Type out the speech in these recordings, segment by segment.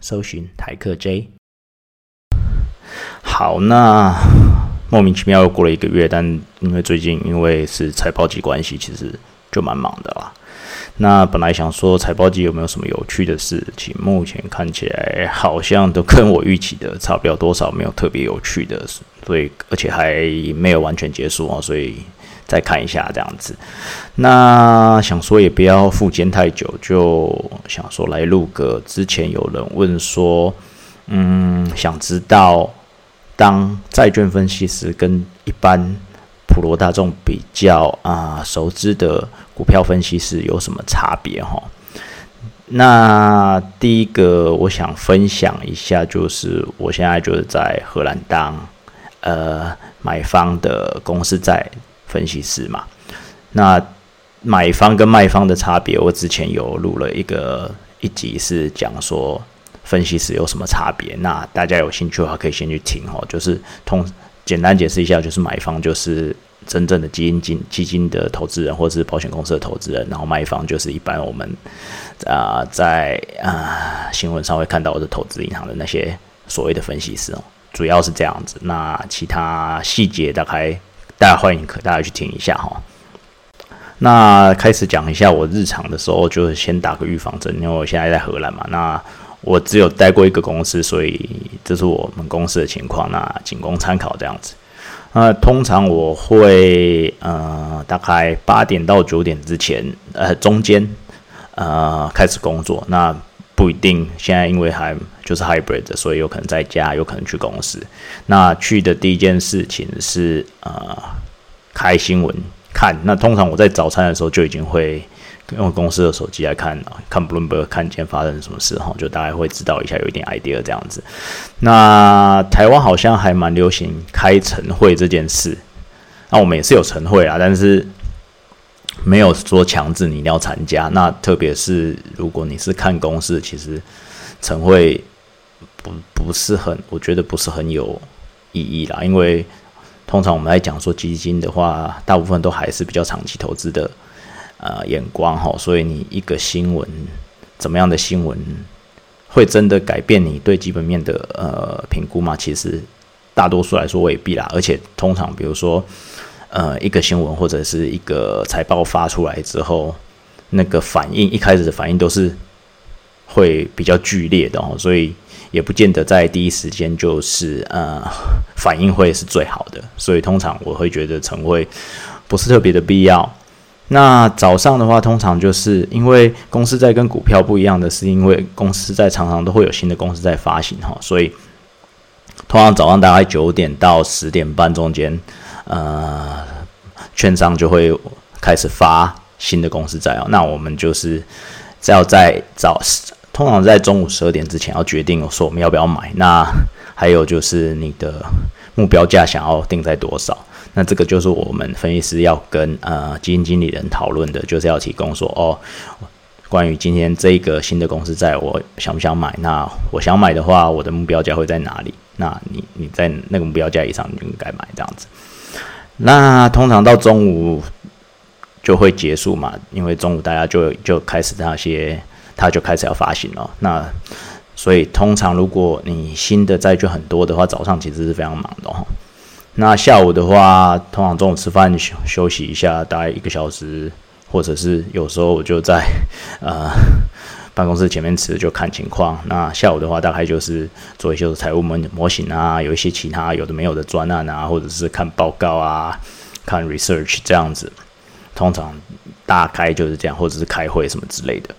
搜寻台客 J。好，那莫名其妙又过了一个月，但因为最近因为是财报季关系，其实就蛮忙的啦。那本来想说财报季有没有什么有趣的事情，目前看起来好像都跟我预期的差不了多少，没有特别有趣的，所以而且还没有完全结束啊，所以。再看一下这样子，那想说也不要复监太久，就想说来录个。之前有人问说，嗯，想知道当债券分析师跟一般普罗大众比较啊熟知的股票分析师有什么差别哈？那第一个我想分享一下，就是我现在就是在荷兰当呃买方的公司债。分析师嘛，那买方跟卖方的差别，我之前有录了一个一集，是讲说分析师有什么差别。那大家有兴趣的话，可以先去听哦。就是通简单解释一下，就是买方就是真正的基金金基金的投资人，或者是保险公司的投资人，然后卖方就是一般我们啊在啊新闻上会看到的投资银行的那些所谓的分析师哦，主要是这样子。那其他细节大概。大家欢迎，可大家去听一下哈。那开始讲一下我日常的时候，就先打个预防针，因为我现在在荷兰嘛。那我只有待过一个公司，所以这是我们公司的情况，那仅供参考这样子。那通常我会呃，大概八点到九点之前，呃，中间呃开始工作。那不一定，现在因为还就是 hybrid 的，所以有可能在家，有可能去公司。那去的第一件事情是呃开新闻看。那通常我在早餐的时候就已经会用公司的手机来看看 Bloomberg，看今天发生什么事哈，就大概会知道一下有一点 idea 这样子。那台湾好像还蛮流行开晨会这件事，那我们也是有晨会啊，但是。没有说强制你一定要参加，那特别是如果你是看公司，其实晨会不不是很，我觉得不是很有意义啦。因为通常我们来讲说基金的话，大部分都还是比较长期投资的呃眼光哈，所以你一个新闻怎么样的新闻会真的改变你对基本面的呃评估吗？其实大多数来说未必啦，而且通常比如说。呃，一个新闻或者是一个财报发出来之后，那个反应一开始的反应都是会比较剧烈的哦，所以也不见得在第一时间就是呃反应会是最好的，所以通常我会觉得晨会不是特别的必要。那早上的话，通常就是因为公司在跟股票不一样的是，因为公司在常常都会有新的公司在发行哈，所以通常早上大概九点到十点半中间。呃，券商就会开始发新的公司债哦。那我们就是要在早，通常在中午十二点之前要决定说我们要不要买。那还有就是你的目标价想要定在多少？那这个就是我们分析师要跟呃基金经理人讨论的，就是要提供说哦，关于今天这个新的公司债，我想不想买？那我想买的话，我的目标价会在哪里？那你你在那个目标价以上，你就应该买这样子。那通常到中午就会结束嘛，因为中午大家就就开始那些，他就开始要发行了。那所以通常如果你新的债券很多的话，早上其实是非常忙的哈。那下午的话，通常中午吃饭休休息一下，大概一个小时，或者是有时候我就在 呃。办公室前面吃就看情况。那下午的话，大概就是做一些财务模模型啊，有一些其他有的没有的专案啊，或者是看报告啊，看 research 这样子。通常大概就是这样，或者是开会什么之类的。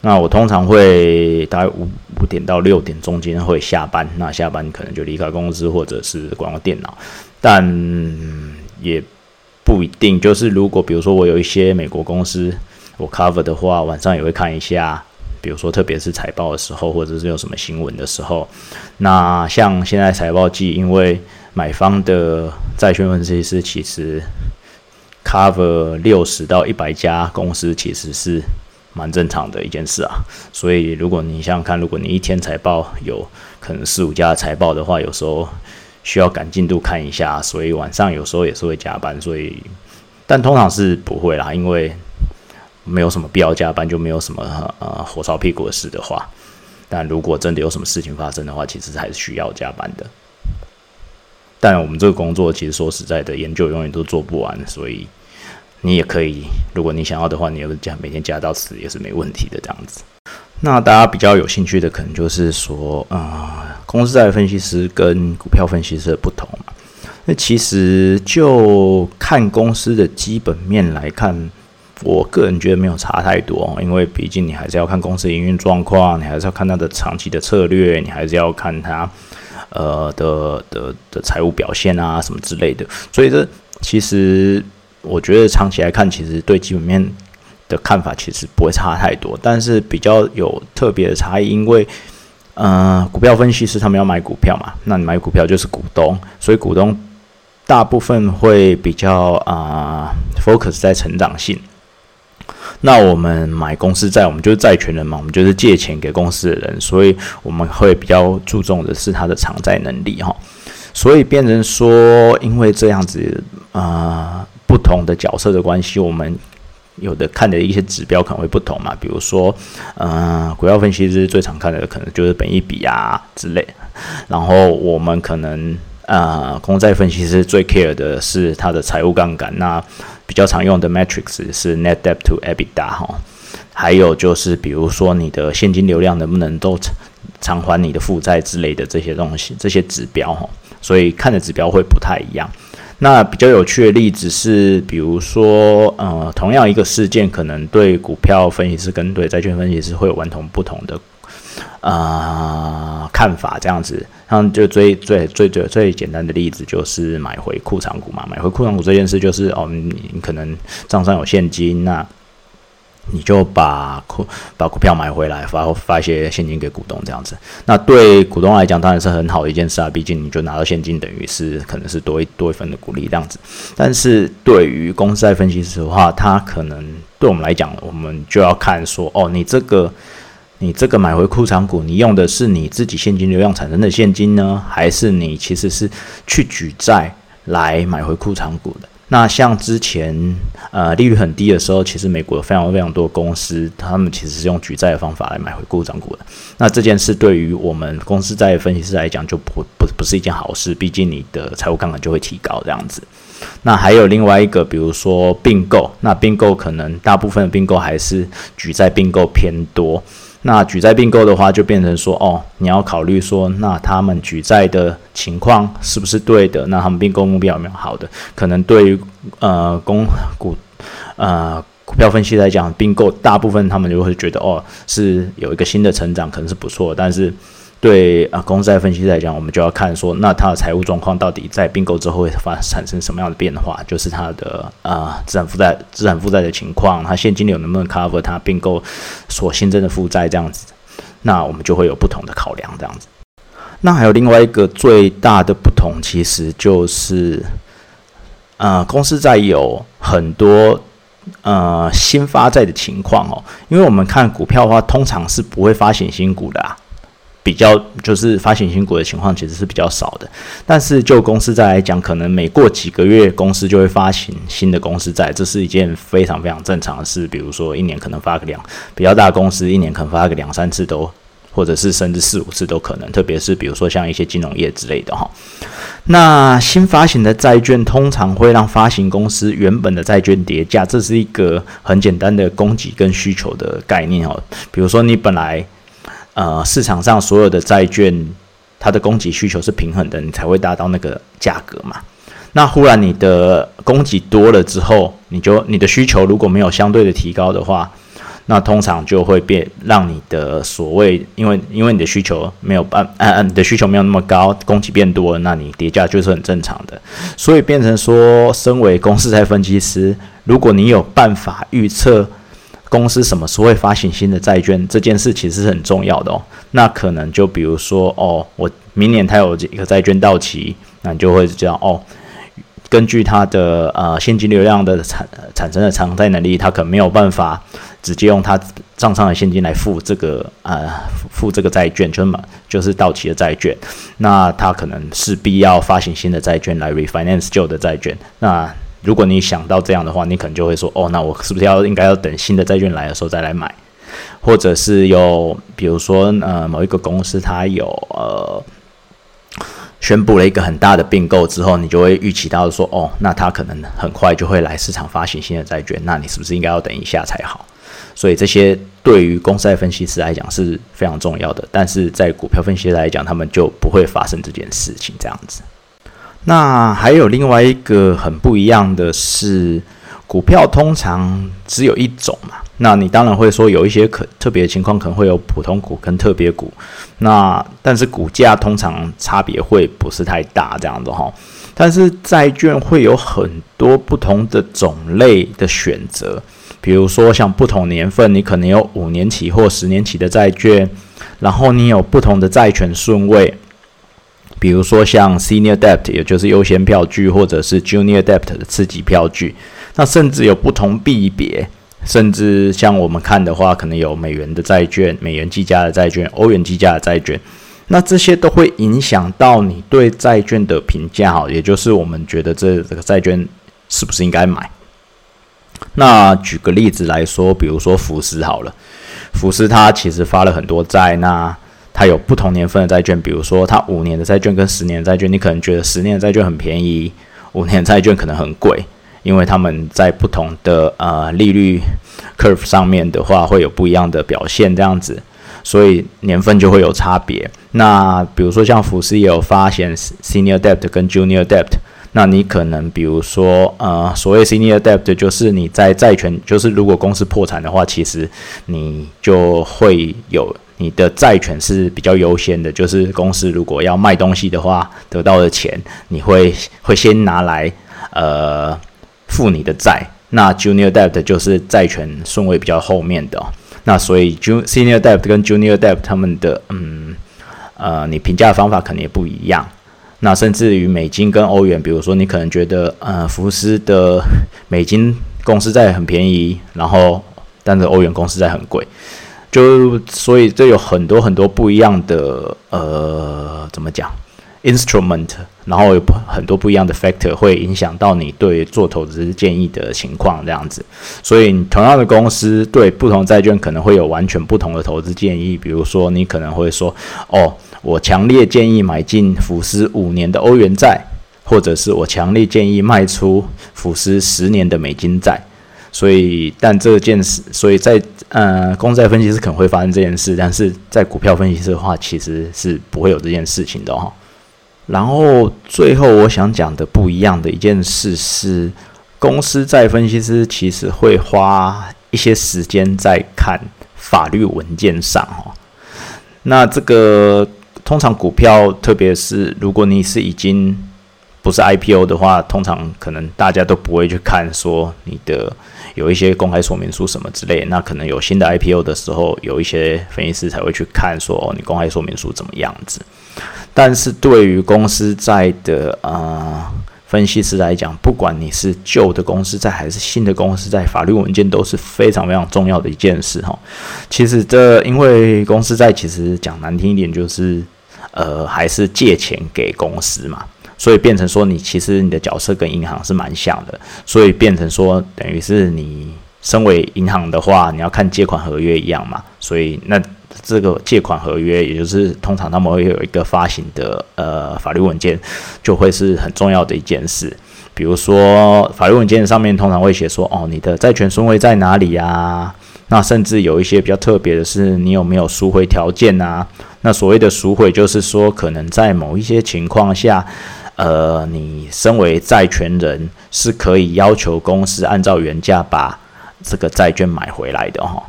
那我通常会大概五五点到六点中间会下班。那下班可能就离开公司，或者是关个电脑。但也不一定，就是如果比如说我有一些美国公司我 cover 的话，晚上也会看一下。比如说特别是财报的时候，或者是有什么新闻的时候，那像现在财报季，因为买方的债券分析师其实 cover 六十到一百家公司，其实是蛮正常的一件事啊。所以如果你想想看，如果你一天财报有可能四五家财报的话，有时候需要赶进度看一下，所以晚上有时候也是会加班。所以，但通常是不会啦，因为。没有什么必要加班，就没有什么呃火烧屁股的事的话。但如果真的有什么事情发生的话，其实还是需要加班的。但我们这个工作其实说实在的，研究永远都做不完，所以你也可以，如果你想要的话，你要加每天加到死也是没问题的这样子。那大家比较有兴趣的，可能就是说，啊，公司债分析师跟股票分析师的不同嘛。那其实就看公司的基本面来看。我个人觉得没有差太多，因为毕竟你还是要看公司营运状况，你还是要看它的长期的策略，你还是要看它呃的的的财务表现啊什么之类的。所以这其实我觉得长期来看，其实对基本面的看法其实不会差太多，但是比较有特别的差异，因为呃股票分析师他们要买股票嘛，那你买股票就是股东，所以股东大部分会比较啊 focus 在成长性。那我们买公司债，我们就是债权人嘛，我们就是借钱给公司的人，所以我们会比较注重的是它的偿债能力哈。所以变成说，因为这样子啊，不同的角色的关系，我们有的看的一些指标可能会不同嘛。比如说，嗯，股票分析师最常看的可能就是本益比啊之类，然后我们可能啊，公债分析师最 care 的是它的财务杠杆那。比较常用的 metrics 是 net debt to EBITDA 哈，还有就是比如说你的现金流量能不能都偿还你的负债之类的这些东西，这些指标哈，所以看的指标会不太一样。那比较有趣的例子是，比如说呃，同样一个事件，可能对股票分析师跟对债券分析师会有完全不同的。啊，看法这样子，像就最最最最最简单的例子就是买回库藏股嘛。买回库藏股这件事就是，哦，你可能账上有现金，那你就把股把股票买回来，发发一些现金给股东这样子。那对股东来讲当然是很好的一件事啊，毕竟你就拿到现金，等于是可能是多一多一份的鼓励这样子。但是对于公司在分析师的话，他可能对我们来讲，我们就要看说，哦，你这个。你这个买回库藏股，你用的是你自己现金流量产生的现金呢，还是你其实是去举债来买回库藏股的？那像之前呃利率很低的时候，其实美国有非常非常多公司，他们其实是用举债的方法来买回库藏股的。那这件事对于我们公司在分析师来讲，就不不不是一件好事，毕竟你的财务杠杆就会提高这样子。那还有另外一个，比如说并购，那并购可能大部分的并购还是举债并购偏多。那举债并购的话，就变成说，哦，你要考虑说，那他们举债的情况是不是对的？那他们并购目标有没有好的？可能对于呃公股呃股票分析来讲，并购大部分他们就会觉得，哦，是有一个新的成长，可能是不错，但是。对啊，公司债分析来讲，我们就要看说，那它的财务状况到底在并购之后会发产生什么样的变化？就是它的啊资产负债、资产负债的情况，它现金流能不能 cover 它并购所新增的负债这样子？那我们就会有不同的考量这样子。那还有另外一个最大的不同，其实就是啊，公司债有很多呃新发债的情况哦，因为我们看股票的话，通常是不会发行新股的啊。比较就是发行新股的情况其实是比较少的，但是就公司债来讲，可能每过几个月公司就会发行新的公司债，这是一件非常非常正常的事。比如说一年可能发个两比较大的公司一年可能发个两三次都，或者是甚至四五次都可能。特别是比如说像一些金融业之类的哈，那新发行的债券通常会让发行公司原本的债券叠价，这是一个很简单的供给跟需求的概念哦。比如说你本来呃，市场上所有的债券，它的供给需求是平衡的，你才会达到那个价格嘛。那忽然你的供给多了之后，你就你的需求如果没有相对的提高的话，那通常就会变让你的所谓，因为因为你的需求没有办，嗯嗯，你的需求没有那么高，供给变多，那你跌价就是很正常的。所以变成说，身为公司在分析师，如果你有办法预测。公司什么时候会发行新的债券这件事其实是很重要的哦。那可能就比如说哦，我明年它有一个债券到期，那你就会这样哦。根据它的呃现金流量的产产生的偿债能力，它可能没有办法直接用它账上的现金来付这个呃付这个债券，就是就是到期的债券。那它可能势必要发行新的债券来 refinance 旧的债券。那如果你想到这样的话，你可能就会说，哦，那我是不是要应该要等新的债券来的时候再来买，或者是有，比如说，呃，某一个公司它有呃宣布了一个很大的并购之后，你就会预期到说，哦，那它可能很快就会来市场发行新的债券，那你是不是应该要等一下才好？所以这些对于公司分析师来讲是非常重要的，但是在股票分析师来讲，他们就不会发生这件事情这样子。那还有另外一个很不一样的是，股票通常只有一种嘛。那你当然会说有一些可特别的情况，可能会有普通股跟特别股。那但是股价通常差别会不是太大这样子哈。但是债券会有很多不同的种类的选择，比如说像不同年份，你可能有五年期或十年期的债券，然后你有不同的债权顺位。比如说像 senior debt，也就是优先票据，或者是 junior debt 的次级票据，那甚至有不同币别，甚至像我们看的话，可能有美元的债券、美元计价的债券、欧元计价的债券，那这些都会影响到你对债券的评价，哈，也就是我们觉得这这个债券是不是应该买。那举个例子来说，比如说福斯好了，福斯它其实发了很多债，那它有不同年份的债券，比如说它五年的债券跟十年债券，你可能觉得十年的债券很便宜，五年债券可能很贵，因为他们在不同的呃利率 curve 上面的话会有不一样的表现，这样子，所以年份就会有差别。那比如说像福斯也有发现 senior debt 跟 junior debt，那你可能比如说呃所谓 senior debt 就是你在债权，就是如果公司破产的话，其实你就会有。你的债权是比较优先的，就是公司如果要卖东西的话，得到的钱你会会先拿来呃付你的债。那 junior debt 就是债权顺位比较后面的，那所以 junior debt 跟 junior debt 他们的嗯呃你评价的方法可能也不一样。那甚至于美金跟欧元，比如说你可能觉得呃福斯的美金公司债很便宜，然后但是欧元公司债很贵。就所以这有很多很多不一样的呃，怎么讲？instrument，然后有很多不一样的 factor 会影响到你对做投资建议的情况这样子。所以同样的公司对不同债券可能会有完全不同的投资建议。比如说，你可能会说：“哦，我强烈建议买进福斯五年的欧元债，或者是我强烈建议卖出福斯十年的美金债。”所以，但这件事，所以在呃，公债分析师可能会发生这件事，但是在股票分析师的话，其实是不会有这件事情的哈。然后最后我想讲的不一样的一件事是，公司债分析师其实会花一些时间在看法律文件上哈。那这个通常股票，特别是如果你是已经不是 IPO 的话，通常可能大家都不会去看说你的。有一些公开说明书什么之类，那可能有新的 IPO 的时候，有一些分析师才会去看说哦，你公开说明书怎么样子。但是对于公司债的呃分析师来讲，不管你是旧的公司债还是新的公司债，法律文件都是非常非常重要的一件事哈。其实这因为公司债其实讲难听一点，就是呃还是借钱给公司嘛。所以变成说，你其实你的角色跟银行是蛮像的，所以变成说，等于是你身为银行的话，你要看借款合约一样嘛。所以那这个借款合约，也就是通常他们会有一个发行的呃法律文件，就会是很重要的一件事。比如说法律文件上面通常会写说，哦，你的债权顺位在哪里呀？那甚至有一些比较特别的是，你有没有赎回条件啊？那所谓的赎回，就是说可能在某一些情况下。呃，你身为债权人是可以要求公司按照原价把这个债券买回来的哈。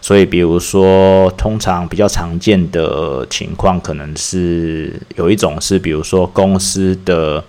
所以，比如说，通常比较常见的情况，可能是有一种是，比如说公司的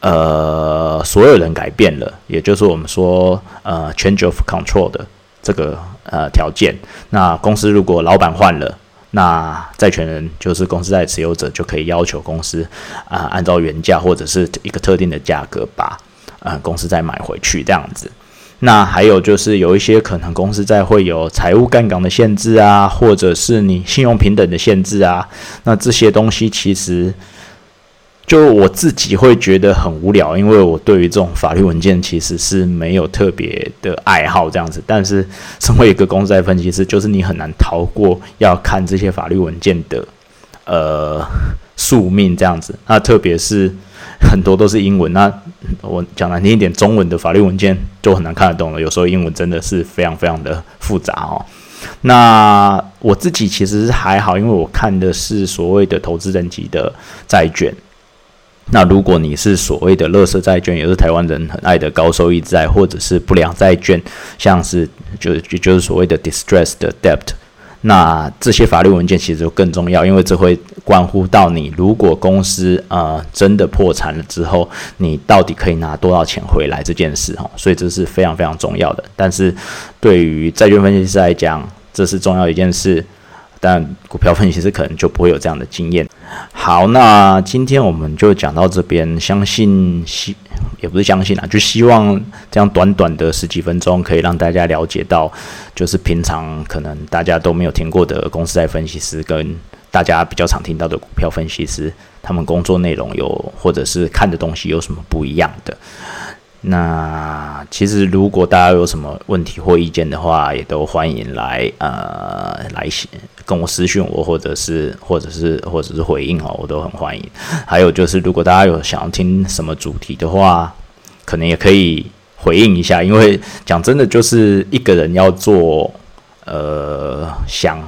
呃所有人改变了，也就是我们说呃 change of control 的这个呃条件。那公司如果老板换了，那债权人就是公司债持有者，就可以要求公司啊按照原价或者是一个特定的价格把呃公司债买回去这样子。那还有就是有一些可能公司债会有财务杠杆的限制啊，或者是你信用平等的限制啊。那这些东西其实就我自己会觉得很无聊，因为我对于这种法律文件其实是没有特别的爱好这样子。但是身为一个公债分析师，就是你很难逃过要看这些法律文件的呃宿命这样子。那特别是。很多都是英文，那我讲难听一点，中文的法律文件就很难看得懂了。有时候英文真的是非常非常的复杂哦。那我自己其实还好，因为我看的是所谓的投资等级的债券。那如果你是所谓的乐色债券，也是台湾人很爱的高收益债，或者是不良债券，像是就就就是所谓的 distressed debt。那这些法律文件其实就更重要，因为这会关乎到你，如果公司呃真的破产了之后，你到底可以拿多少钱回来这件事哈，所以这是非常非常重要的。但是对于债券分析师来讲，这是重要一件事。但股票分析师可能就不会有这样的经验。好，那今天我们就讲到这边。相信希也不是相信啊，就希望这样短短的十几分钟可以让大家了解到，就是平常可能大家都没有听过的公司债分析师，跟大家比较常听到的股票分析师，他们工作内容有或者是看的东西有什么不一样的。那其实，如果大家有什么问题或意见的话，也都欢迎来呃来跟我私讯我，或者是或者是或者是回应哦，我都很欢迎。还有就是，如果大家有想要听什么主题的话，可能也可以回应一下。因为讲真的，就是一个人要做呃想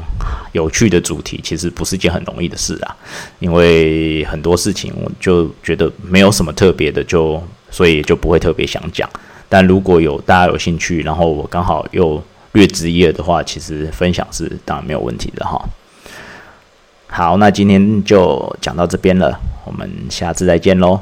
有趣的主题，其实不是件很容易的事啊。因为很多事情，我就觉得没有什么特别的就。所以就不会特别想讲，但如果有大家有兴趣，然后我刚好又略知一二的话，其实分享是当然没有问题的哈。好，那今天就讲到这边了，我们下次再见喽。